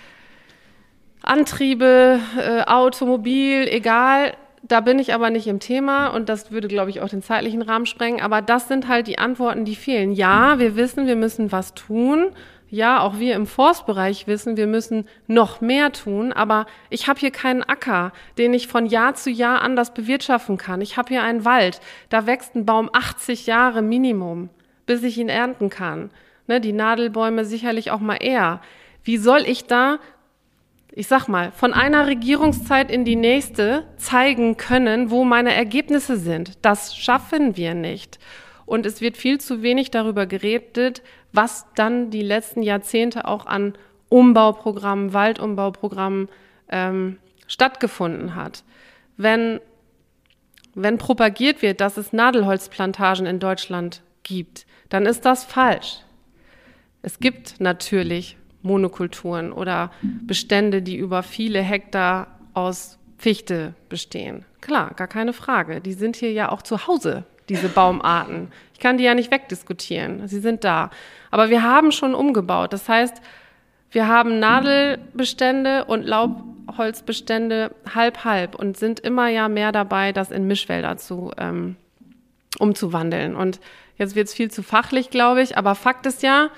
Antriebe, äh, Automobil, egal da bin ich aber nicht im Thema und das würde, glaube ich, auch den zeitlichen Rahmen sprengen. Aber das sind halt die Antworten, die fehlen. Ja, wir wissen, wir müssen was tun. Ja, auch wir im Forstbereich wissen, wir müssen noch mehr tun. Aber ich habe hier keinen Acker, den ich von Jahr zu Jahr anders bewirtschaften kann. Ich habe hier einen Wald. Da wächst ein Baum 80 Jahre Minimum, bis ich ihn ernten kann. Ne, die Nadelbäume sicherlich auch mal eher. Wie soll ich da ich sag mal, von einer Regierungszeit in die nächste zeigen können, wo meine Ergebnisse sind. Das schaffen wir nicht. Und es wird viel zu wenig darüber geredet, was dann die letzten Jahrzehnte auch an Umbauprogrammen, Waldumbauprogrammen ähm, stattgefunden hat. Wenn, wenn propagiert wird, dass es Nadelholzplantagen in Deutschland gibt, dann ist das falsch. Es gibt natürlich Monokulturen oder Bestände, die über viele Hektar aus Fichte bestehen. Klar, gar keine Frage. Die sind hier ja auch zu Hause, diese Baumarten. Ich kann die ja nicht wegdiskutieren. Sie sind da. Aber wir haben schon umgebaut. Das heißt, wir haben Nadelbestände und Laubholzbestände halb halb und sind immer ja mehr dabei, das in Mischwälder zu ähm, umzuwandeln. Und jetzt wird es viel zu fachlich, glaube ich. Aber Fakt ist ja,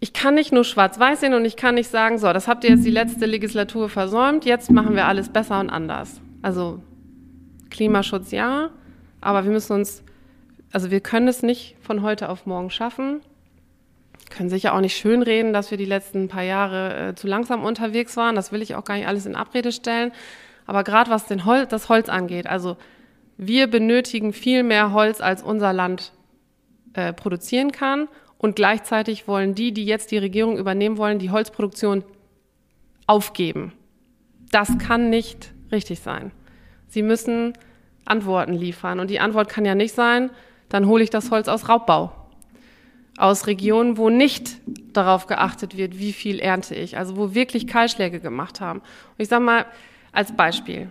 ich kann nicht nur schwarz-weiß sehen und ich kann nicht sagen, so, das habt ihr jetzt die letzte Legislatur versäumt, jetzt machen wir alles besser und anders. Also Klimaschutz ja, aber wir müssen uns, also wir können es nicht von heute auf morgen schaffen. Können sicher auch nicht schönreden, dass wir die letzten paar Jahre äh, zu langsam unterwegs waren. Das will ich auch gar nicht alles in Abrede stellen. Aber gerade was den Hol das Holz angeht, also wir benötigen viel mehr Holz, als unser Land äh, produzieren kann. Und gleichzeitig wollen die, die jetzt die Regierung übernehmen wollen, die Holzproduktion aufgeben. Das kann nicht richtig sein. Sie müssen Antworten liefern. Und die Antwort kann ja nicht sein, dann hole ich das Holz aus Raubbau. Aus Regionen, wo nicht darauf geachtet wird, wie viel ernte ich, also wo wirklich Kahlschläge gemacht haben. Und ich sage mal als Beispiel,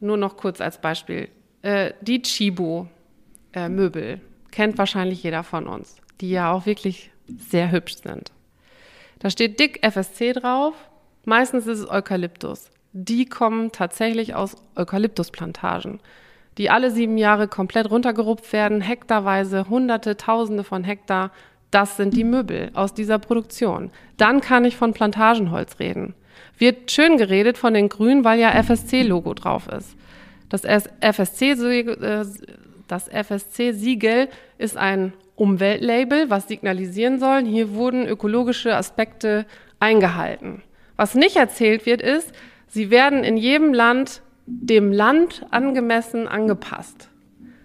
nur noch kurz als Beispiel, äh, die Chibo-Möbel äh, kennt wahrscheinlich jeder von uns, die ja auch wirklich sehr hübsch sind. Da steht dick FSC drauf, meistens ist es Eukalyptus. Die kommen tatsächlich aus Eukalyptusplantagen die alle sieben Jahre komplett runtergerupft werden, hektarweise, hunderte, tausende von Hektar. Das sind die Möbel aus dieser Produktion. Dann kann ich von Plantagenholz reden. Wird schön geredet von den Grünen, weil ja FSC-Logo drauf ist. Das FSC-Siegel äh, ist ein Umweltlabel, was signalisieren soll, hier wurden ökologische Aspekte eingehalten. Was nicht erzählt wird, ist, sie werden in jedem Land dem Land angemessen angepasst.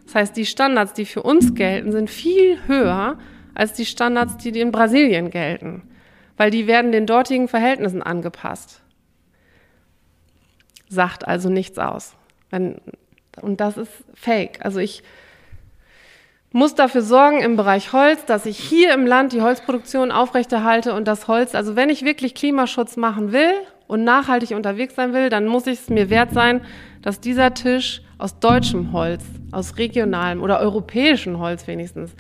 Das heißt, die Standards, die für uns gelten, sind viel höher als die Standards, die in Brasilien gelten, weil die werden den dortigen Verhältnissen angepasst. Sagt also nichts aus. Und das ist fake. Also ich muss dafür sorgen im Bereich Holz, dass ich hier im Land die Holzproduktion aufrechterhalte und das Holz, also wenn ich wirklich Klimaschutz machen will und nachhaltig unterwegs sein will, dann muss es mir wert sein, dass dieser Tisch aus deutschem Holz, aus regionalem oder europäischem Holz wenigstens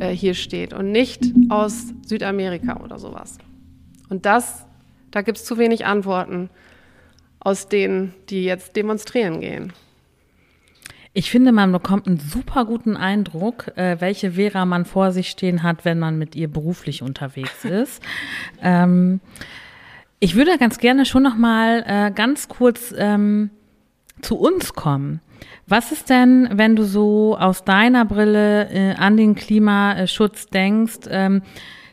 äh, hier steht und nicht aus Südamerika oder sowas. Und das, da gibt es zu wenig Antworten aus denen, die jetzt demonstrieren gehen. Ich finde, man bekommt einen super guten Eindruck, äh, welche Vera man vor sich stehen hat, wenn man mit ihr beruflich unterwegs ist. ähm, ich würde ganz gerne schon noch mal äh, ganz kurz ähm, zu uns kommen. Was ist denn, wenn du so aus deiner Brille äh, an den Klimaschutz denkst? Ähm,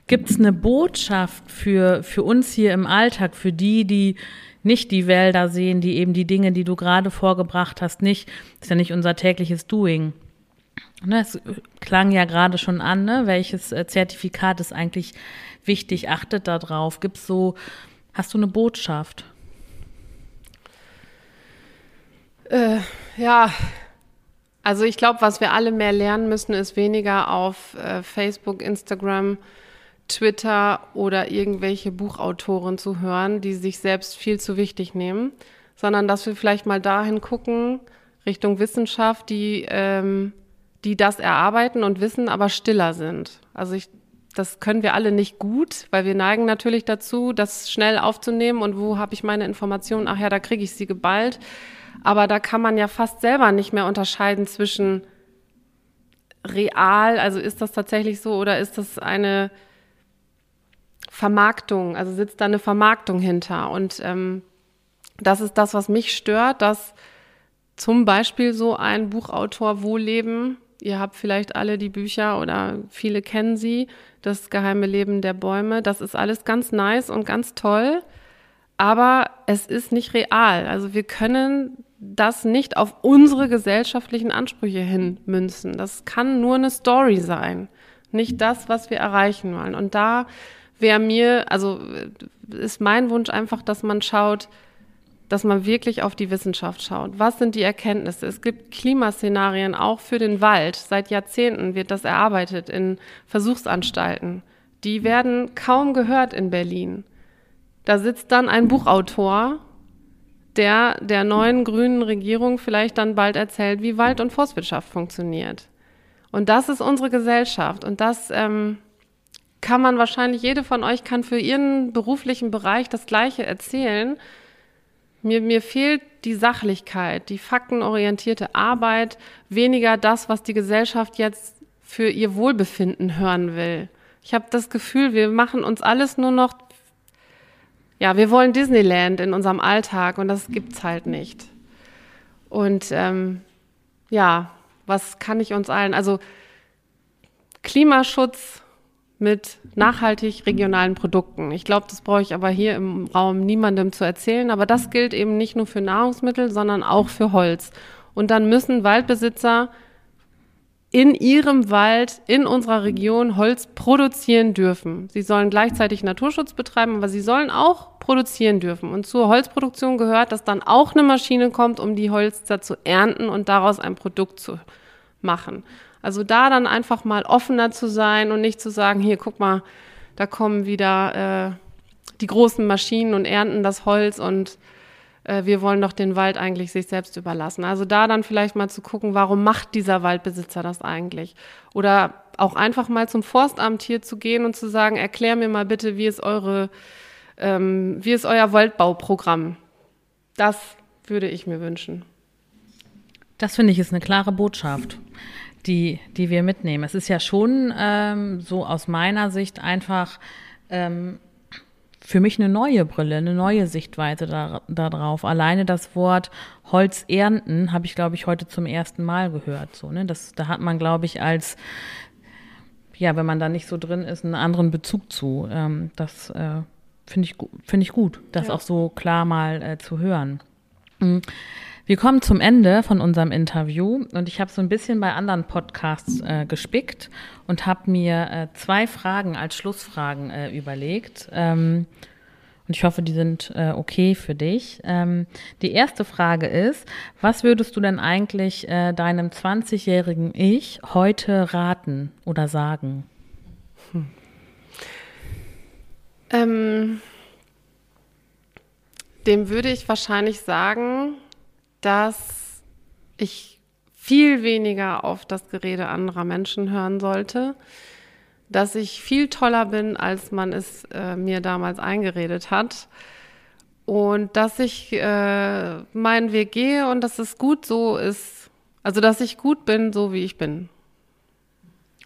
Gibt es eine Botschaft für, für uns hier im Alltag, für die, die nicht die Wälder sehen, die eben die Dinge, die du gerade vorgebracht hast, nicht, ist ja nicht unser tägliches Doing. Ne, es klang ja gerade schon an, ne? welches äh, Zertifikat ist eigentlich wichtig, achtet da drauf. Gibt es so Hast du eine Botschaft? Äh, ja, also ich glaube, was wir alle mehr lernen müssen, ist weniger auf äh, Facebook, Instagram, Twitter oder irgendwelche Buchautoren zu hören, die sich selbst viel zu wichtig nehmen, sondern dass wir vielleicht mal dahin gucken, Richtung Wissenschaft, die, ähm, die das erarbeiten und wissen, aber stiller sind. Also ich das können wir alle nicht gut, weil wir neigen natürlich dazu, das schnell aufzunehmen und wo habe ich meine Informationen? Ach ja, da kriege ich sie geballt. Aber da kann man ja fast selber nicht mehr unterscheiden zwischen real, also ist das tatsächlich so oder ist das eine Vermarktung, also sitzt da eine Vermarktung hinter. Und ähm, das ist das, was mich stört, dass zum Beispiel so ein Buchautor Wohlleben Ihr habt vielleicht alle die Bücher oder viele kennen sie, Das geheime Leben der Bäume. Das ist alles ganz nice und ganz toll, aber es ist nicht real. Also wir können das nicht auf unsere gesellschaftlichen Ansprüche hinmünzen. Das kann nur eine Story sein, nicht das, was wir erreichen wollen. Und da wäre mir, also ist mein Wunsch einfach, dass man schaut, dass man wirklich auf die Wissenschaft schaut. Was sind die Erkenntnisse? Es gibt Klimaszenarien auch für den Wald. Seit Jahrzehnten wird das erarbeitet in Versuchsanstalten. Die werden kaum gehört in Berlin. Da sitzt dann ein Buchautor, der der neuen grünen Regierung vielleicht dann bald erzählt, wie Wald- und Forstwirtschaft funktioniert. Und das ist unsere Gesellschaft. Und das ähm, kann man wahrscheinlich, jede von euch kann für ihren beruflichen Bereich das Gleiche erzählen. Mir, mir fehlt die Sachlichkeit, die faktenorientierte Arbeit, weniger das, was die Gesellschaft jetzt für ihr Wohlbefinden hören will. Ich habe das Gefühl, wir machen uns alles nur noch, ja, wir wollen Disneyland in unserem Alltag und das gibt's halt nicht. Und ähm, ja, was kann ich uns allen, also Klimaschutz mit nachhaltig regionalen Produkten. Ich glaube, das brauche ich aber hier im Raum niemandem zu erzählen. Aber das gilt eben nicht nur für Nahrungsmittel, sondern auch für Holz. Und dann müssen Waldbesitzer in ihrem Wald, in unserer Region Holz produzieren dürfen. Sie sollen gleichzeitig Naturschutz betreiben, aber sie sollen auch produzieren dürfen. Und zur Holzproduktion gehört, dass dann auch eine Maschine kommt, um die Holster zu ernten und daraus ein Produkt zu machen. Also da dann einfach mal offener zu sein und nicht zu sagen, hier, guck mal, da kommen wieder äh, die großen Maschinen und ernten das Holz und äh, wir wollen doch den Wald eigentlich sich selbst überlassen. Also da dann vielleicht mal zu gucken, warum macht dieser Waldbesitzer das eigentlich? Oder auch einfach mal zum Forstamt hier zu gehen und zu sagen, erklär mir mal bitte, wie ist eure, ähm, wie ist euer Waldbauprogramm? Das würde ich mir wünschen. Das finde ich ist eine klare Botschaft, die, die wir mitnehmen. Es ist ja schon ähm, so aus meiner Sicht einfach ähm, für mich eine neue Brille, eine neue Sichtweise darauf. Da Alleine das Wort Holz ernten habe ich, glaube ich, heute zum ersten Mal gehört. So, ne? das, da hat man, glaube ich, als ja, wenn man da nicht so drin ist, einen anderen Bezug zu. Ähm, das äh, finde ich, find ich gut, das ja. auch so klar mal äh, zu hören. Mhm. Wir kommen zum Ende von unserem Interview und ich habe so ein bisschen bei anderen Podcasts äh, gespickt und habe mir äh, zwei Fragen als Schlussfragen äh, überlegt. Ähm, und ich hoffe, die sind äh, okay für dich. Ähm, die erste Frage ist, was würdest du denn eigentlich äh, deinem 20-jährigen Ich heute raten oder sagen? Hm. Ähm, dem würde ich wahrscheinlich sagen, dass ich viel weniger auf das Gerede anderer Menschen hören sollte dass ich viel toller bin, als man es äh, mir damals eingeredet hat. Und dass ich äh, meinen Weg gehe und dass es gut so ist. Also, dass ich gut bin, so wie ich bin.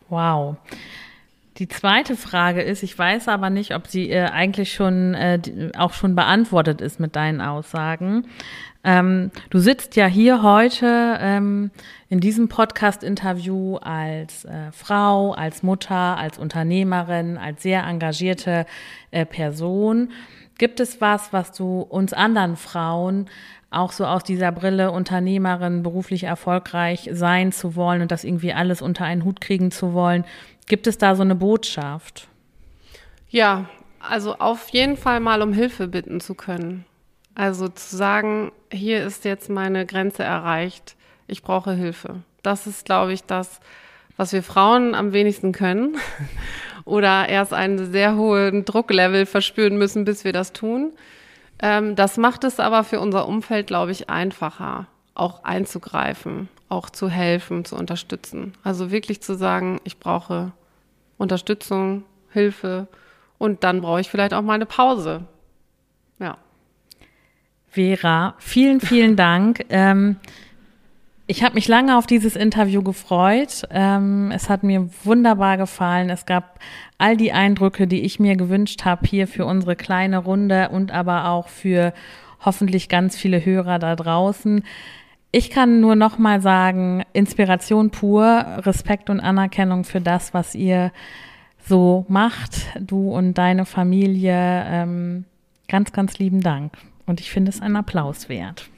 Wow. Die zweite Frage ist, ich weiß aber nicht, ob sie äh, eigentlich schon äh, auch schon beantwortet ist mit deinen Aussagen. Ähm, du sitzt ja hier heute ähm, in diesem Podcast-Interview als äh, Frau, als Mutter, als Unternehmerin, als sehr engagierte äh, Person. Gibt es was, was du uns anderen Frauen auch so aus dieser Brille Unternehmerin beruflich erfolgreich sein zu wollen und das irgendwie alles unter einen Hut kriegen zu wollen, Gibt es da so eine Botschaft? Ja, also auf jeden Fall mal um Hilfe bitten zu können. Also zu sagen, hier ist jetzt meine Grenze erreicht, ich brauche Hilfe. Das ist, glaube ich, das, was wir Frauen am wenigsten können. Oder erst einen sehr hohen Drucklevel verspüren müssen, bis wir das tun. Ähm, das macht es aber für unser Umfeld, glaube ich, einfacher, auch einzugreifen auch zu helfen, zu unterstützen. Also wirklich zu sagen, ich brauche Unterstützung, Hilfe und dann brauche ich vielleicht auch mal eine Pause. Ja. Vera, vielen, vielen Dank. Ähm, ich habe mich lange auf dieses Interview gefreut. Ähm, es hat mir wunderbar gefallen. Es gab all die Eindrücke, die ich mir gewünscht habe hier für unsere kleine Runde und aber auch für hoffentlich ganz viele Hörer da draußen. Ich kann nur noch mal sagen, Inspiration pur, Respekt und Anerkennung für das, was ihr so macht, du und deine Familie. Ähm, ganz, ganz lieben Dank. Und ich finde es einen Applaus wert.